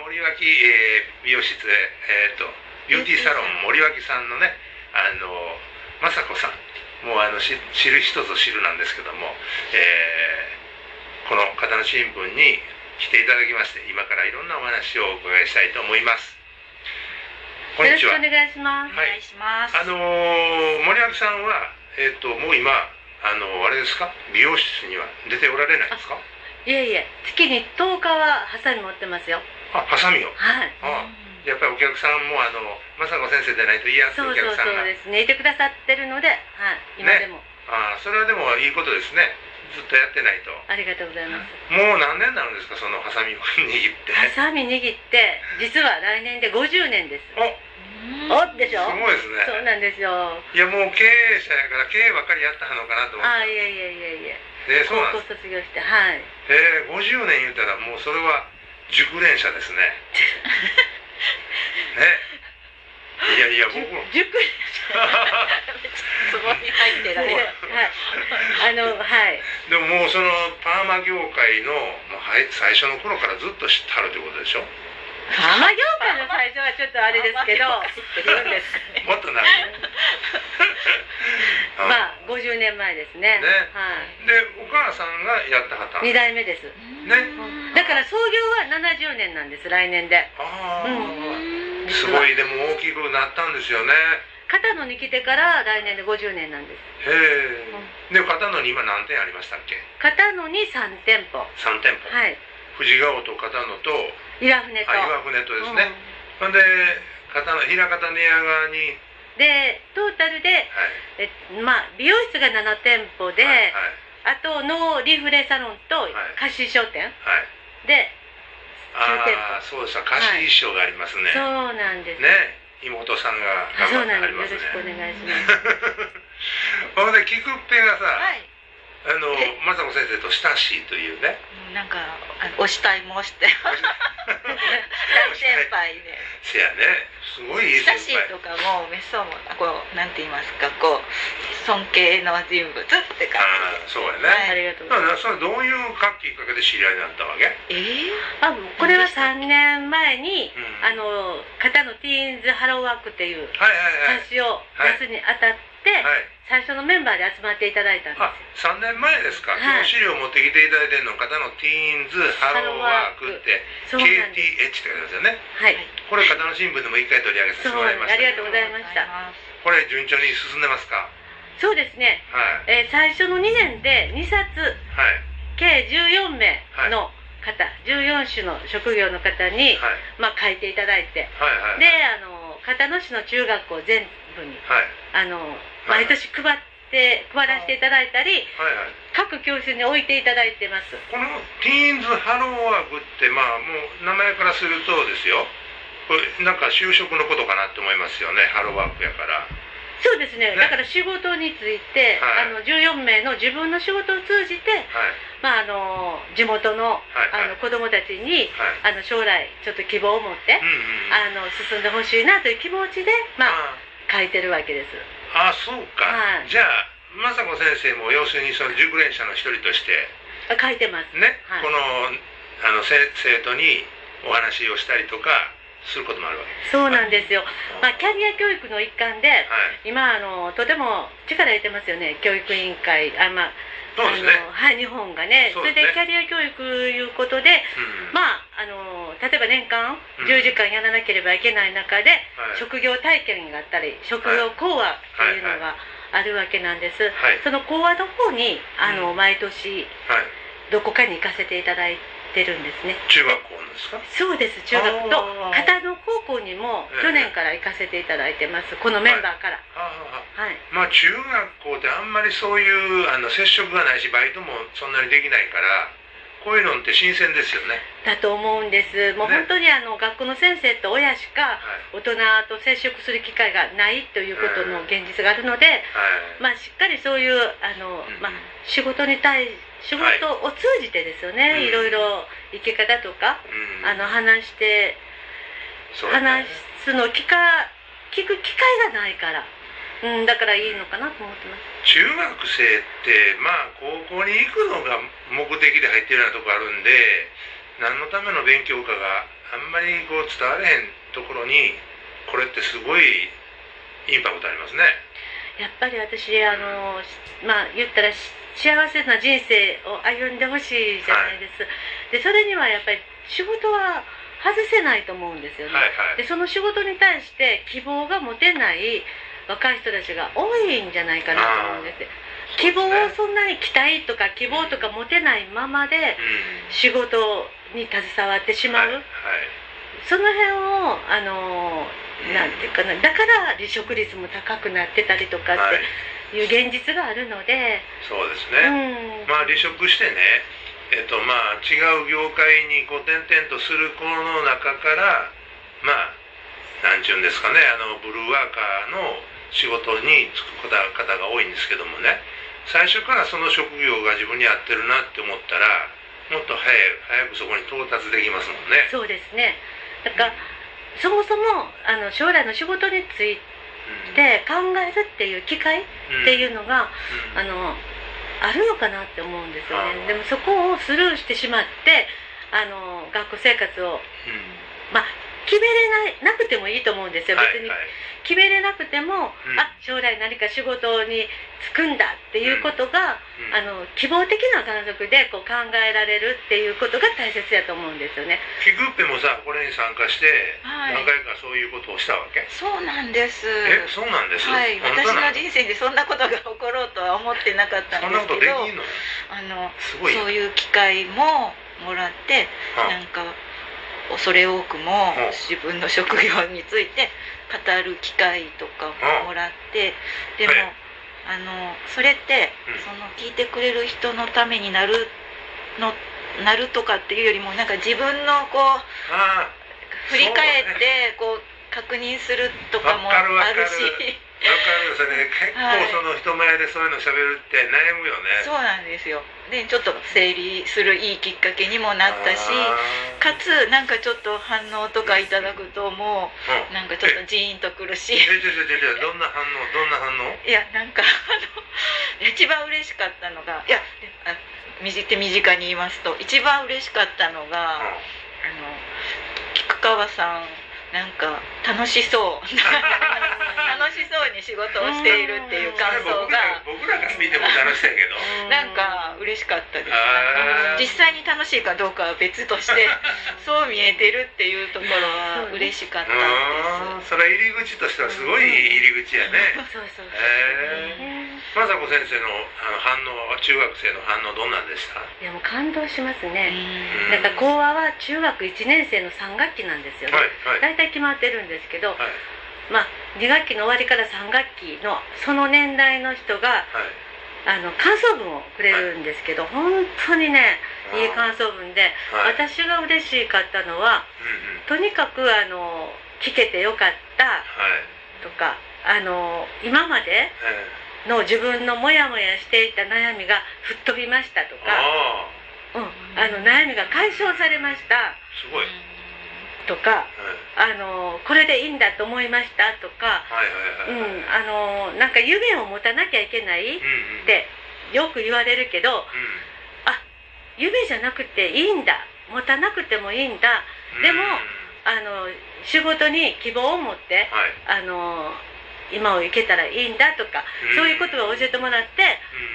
森脇、えー美容室へ、えー、とビューティーサロン。森脇さんのねあの雅子さん。もうあのし知る人ぞ知るなんですけども、えーこの片野新聞に来ていただきまして今からいろんなお話をお伺いしたいと思います。こんにちは。よろしくお願いします。はい。お願いします。あのー森脇さんはえっ、ともう今あのあれですか？美容室には出ておられないんですか？いえいえ、月に10日はハサミ持ってますよ。あハサミをはい。あやっぱりお客さんもあの雅子先生でないと嫌ってそうそうお客さんがそうですね。いてくださってるので、はい。今でも、ああそれはでもいいことですねずっとやってないとありがとうございます。もう何年になるんですかそのハサミを握ってハサミ握って、実は来年で50年です。おおでしょ？すごいですねそうなんですよ。いやもう経営者やから経営ばっかりやったのかなと思あ、っていえいえいえいえ。えそうなん高です校卒業して、はい。えー、50年言うたらもうそれは熟練者ですね ねいやいや僕も塾そこに入ってられる。はい。あの、はい。でももうそのパーマ業界のもうはい最初の頃からずっと知ってはるということでしょ？パーマ業界の最初はちょっとあれですけど、ね。10年前ですね。ね、はい、でお母さんがやってはった。2代目です。ね。だから創業は70年なんです来年で。ああ、うん、すごいでも大きくなったんですよね。片野に来てから来年で50年なんです。へえ、うん、で片野に今何店ありましたっけ？片野に3店舗。3店舗。はい。富士川と片野と岩船と。岩船とですね、うん、ほんで片野平方寝屋川にで、トータルで、はい。えまあ、美容室が7店舗で、あとノーリフレサロンとい。貸し商店。はい。で、9店ああそうです貸し衣装がありますね、そうなんです。ね。妹さんがあそうなん頑張ってはです。よろしくおりますね願いします。ほんで菊っぺがさ、はい。あのえ雅子先生と親しいというね。なんかお慕い申して。大先輩で。せやね。すごいいい先親しい輩とかもめっそうもこうなんて言いますかこう尊敬の人物って感ああそうやね、はいありがとうごだざいます。からそれどういうかきっかけで知り合いになったわけ？じ。ええあこれは3年前に、うん。あの片のティーンズハローワークっていうはいはいはい。雑誌を出すにあたって、はい最初のメンバーで集まっていただいたんですあ3年前ですか、はい。資料持ってきていただいてるの方のティーンズハローワークって KTH って書いてますよね。はい。これ片野新聞でも一回取り上げさせてもらいましたありがとうございますした。これ順調に進んでますか？そうですね、はい。えー最初の2年で2冊はい。計14名の方、14種の職業の方に、はい。まあ、書いていただいて。はいはい。であの片野市の中学校全部にはい。あの毎年配って配らせていただいたりはいはい。各教室に置いていただいてます。このティーンズハローワークってまあもう名前からするとですよ。これなんか就職のことかなって思いますよね。ハローワークやから。そうですね。ね。だから仕事について、はい。あの14名の自分の仕事を通じて、はい。まあ、あの地元の,、はいはい。あの子供たちにはい。あの将来ちょっと希望を持って、うんうんあの進んでほしいなという気持ちで、まあ、あ。書いてるわけですああそうか、はい。じゃあ雅子先生も要するにその熟練者の一人としてあ書いてます。ね、はい。このあのせ生徒にお話をしたりとかすることもあるわけ。そうなんですよ、まあ、キャリア教育の一環ではい。今あのとても力入れてますよね教育委員会。あ、まあそうですね。はい、日本がね。ね。れでキャリア教育いうことでうん。まああの例えば年間うん。10時間やらなければいけない中で、はい。職業体験があったり職業講話というのがあるわけなんです、はい。その講話の方にあの、う毎年はい。どこかに行かせていただいてるんですね。中学校のですか？そうです中学。と片野高校にもええ。去年から行かせていただいてます。このメンバーから。はい、まあ中学校ってあんまりそういうあの接触がないしバイトもそんなにできないからこういうのって新鮮ですよね。だと思うんです。もうね本当にあの学校の先生と親しかはい。大人と接触する機会がないということの現実があるので、はい。まあ、しっかりそういうあの、うんまあ、仕事に対仕事を通じてですよね、うん。いろいろ生き方とか、うん。あの話してね。話すの聞か聞く機会がないから、うん、だからいいのかなと思ってます中学生ってまあ高校に行くのが目的で入ってるようなとこあるんで何のための勉強かがあんまりこう伝われへんところにこれってすごいインパクトありますね。やっぱり私あのまあ言ったら幸せな人生を歩んでほしいじゃないです、はい、でそれにはやっぱり仕事は外せないと思うんですよね、はいはい、でその仕事に対して希望が持てない若い人たちが多いんじゃないかなと思うんです。希望をそんなに期待とか希望とか持てないままで仕事に携わってしまう、はいはい、その辺をあのなんていうかな。だから離職率も高くなってたりとかっていう現実があるので、そうですね、うん、まあ離職してねえっとまあ違う業界にこう転々とする子の中からまあなんちゅうんですかねあのブルーワーカーの仕事に就く方が多いんですけどもね。最初からその職業が自分に合ってるなって思ったらもっと早早くそこに到達できますもんね。そうですね。だから、うん、そもそもあの将来の仕事について考えるっていう機会っていうのが、うん、あのあるのかなって思うんですよね。でもそこをスルーしてしまってあの学校生活を、まあ決めれないなくてもいいと思うんですよ。別に、決めれなくても、うん、あ将来何か仕事に就くんだっていうことが、うん、あの希望的な観測でこう考えられるっていうことが大切やと思うんですよね。キグッペもさこれに参加して、何回かそういうことをしたわけ？そうなんです。えそうなんです？はい。私の人生でそんなことが起ころうとは思ってなかったんですけどあのそういう機会ももらって、はあ、なんか恐れ多くも自分の職業について語る機会とかもらってでもあのそれってその聞いてくれる人のためになるのなるとかっていうよりもなんか自分のこう振り返ってこう確認するとかもあるし。わかる。それ結構その人前でそういうのしゃべるって悩むよね、そうなんですよ。でちょっと整理するいいきっかけにもなったしかつなんかちょっと反応とかいただくともう、なんかちょっとジーンとくるし。えちょちょちょどんな反応？どんな反応？いやなんかあの 一番嬉しかったのがいや身近に言いますと一番嬉しかったのが、うん、あの菊川さんなんか楽しそう 楽しそうに仕事をしているっていう感想が。僕らが見ても楽しそうやけどなんか嬉しかったです。実際に楽しいかどうかは別として そう見えてるっていうところは嬉しかったです。それ入り口としてはすごい入り口やね。そうそうそう。え雅子先生のあの反応中学生の反応どんなんでした？いやもう感動しますね。なんか講話は中学1年生の3学期なんですよね、はいはい。体決まってるんですけど、はい、まあ2学期の終わりから3学期のその年代の人が、あの感想文をくれるんですけど、はい、本当にねいい感想文で、はい、私が嬉しかったのは、うんうん、とにかくあの聞けてよかったとか、あの今までの自分のモヤモヤしていた悩みが吹っ飛びましたとか、うん、あの悩みが解消されました。すごいとか、あのこれでいいんだと思いましたとかなんか夢を持たなきゃいけないってよく言われるけど、うん、あ夢じゃなくていいんだ。持たなくてもいいんだ、でもあの仕事に希望を持って、はい、あの今を生けたらいいんだとか、うん、そういうことを教えてもらって、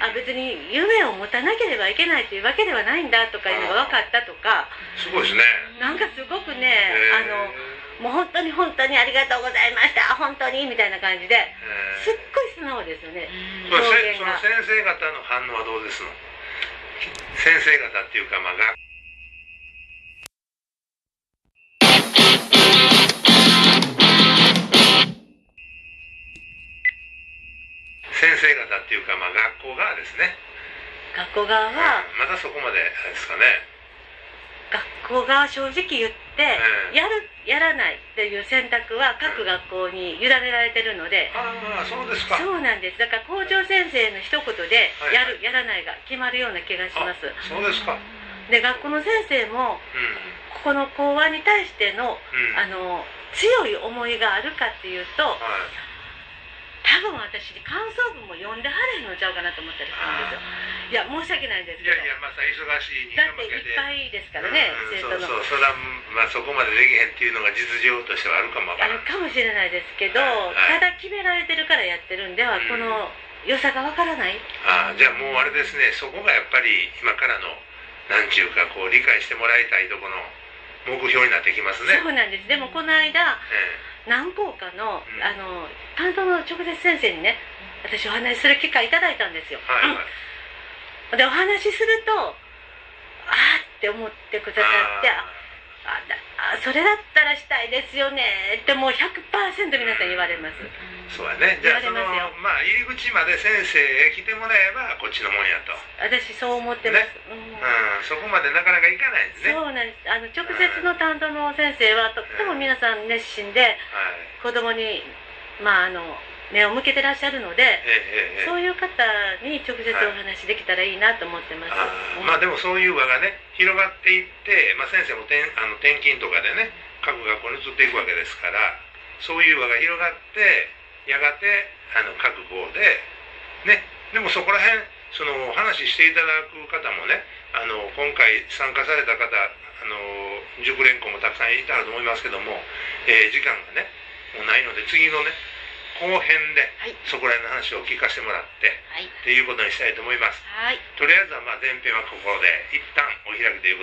うん、あ別に夢を持たなければいけないというわけではないんだとかいうのが分かったとかすごいですね。なんかすごくねあのもう本当に本当にありがとうございました本当にみたいな感じですっごい素直ですよね表現が。その先生方の反応はどうですの？先生方っていうかまあ方っていうか、まあ、学校側ですね。学校側は、うん、まだそこまでですかね。学校側正直言って、うん、やるやらないっていう選択は各学校に委ねられてるので、ああそうですか。そうなんです。だから校長先生の一言でやる、はい。はい、やらないが決まるような気がします。そうですか。で学校の先生も、うん、ここの講話に対しての,、あの強い思いがあるかっていうと、はい多分私感想文も読んではれへんのちゃうかなと思ったりするんですよ。いや申し訳ないんですけど。いやいやまた忙しいだっていっぱいですからね、うん、生徒のそうそうそれは、まあ、そこまでできへんっていうのが実情としてはあるかもわからないかもしれないですけど、はいはい、ただ決められてるからやってるんでは、うん、この良さがわからない。あじゃあもうあれですね。そこがやっぱり今からのなんちゅうかこう理解してもらいたいとこの目標になってきますね。そうなんです。でもこの間、ええ何校かの,、あの担当の直接先生にね私お話しする機会いただいたんですよ、はいはい、でお話しするとああって思ってくださってああそれだったらしたいですよねってもう100%皆さん言われます、そうやね。じゃあそのまあ入り口まで先生へ来てもらえばこっちのもんやと。私そう思ってます、ね、うん、そこまでなかなかいかないですね。そうなんです。あの直接の担当の先生はとっても皆さん熱心で、子供にまああの目を向けてらっしゃるので、えええ、そういう方に直接お話できたらいいなと思ってます、はい、まあでもそういう輪がね広がっていって、まあ、先生も転あの転勤とかでね各学校に移っていくわけですからそういう輪が広がってやがてあの各校でねでもそこら辺その話していただく方もねあの今回参加された方あの熟練校もたくさんいたと思いますけども、えー、時間がねもうないので次のね後編で、そこら辺の話を聞かせてもらって、はい、っていうことにしたいと思います。はい、とりあえずはまあ前編はここで一旦お開きという